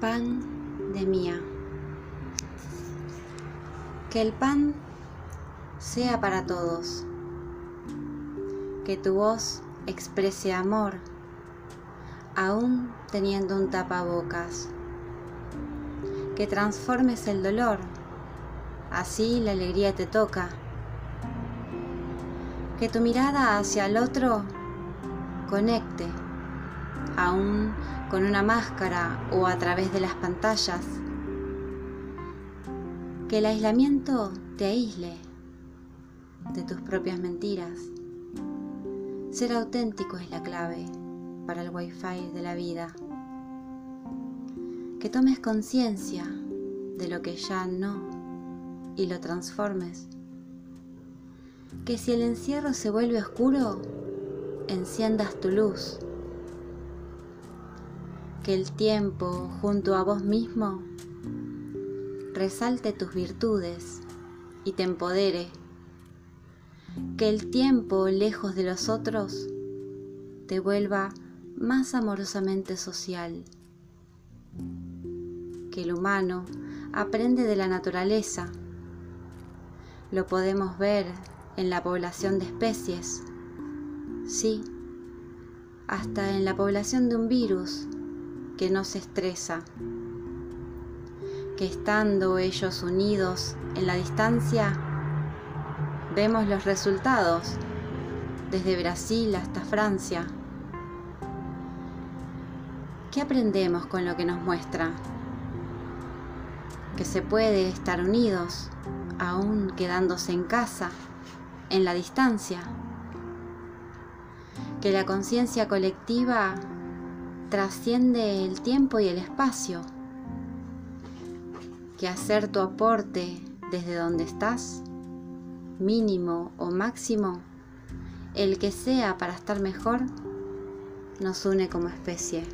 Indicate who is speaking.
Speaker 1: Pan de mía, Que el pan sea para todos. Que tu voz exprese amor, aún teniendo un tapabocas. Que transformes el dolor, así la alegría te toca. Que tu mirada hacia el otro conecte aún con una máscara o a través de las pantallas. Que el aislamiento te aísle de tus propias mentiras. Ser auténtico es la clave para el wifi de la vida. Que tomes conciencia de lo que ya no y lo transformes. Que si el encierro se vuelve oscuro, enciendas tu luz. Que el tiempo junto a vos mismo resalte tus virtudes y te empodere. Que el tiempo lejos de los otros te vuelva más amorosamente social. Que el humano aprende de la naturaleza. Lo podemos ver en la población de especies Sí, hasta en la población de un virus que no se estresa, que estando ellos unidos en la distancia, vemos los resultados desde Brasil hasta Francia. ¿Qué aprendemos con lo que nos muestra? Que se puede estar unidos aún quedándose en casa, en la distancia que la conciencia colectiva trasciende el tiempo y el espacio, que hacer tu aporte desde donde estás, mínimo o máximo, el que sea para estar mejor, nos une como especie.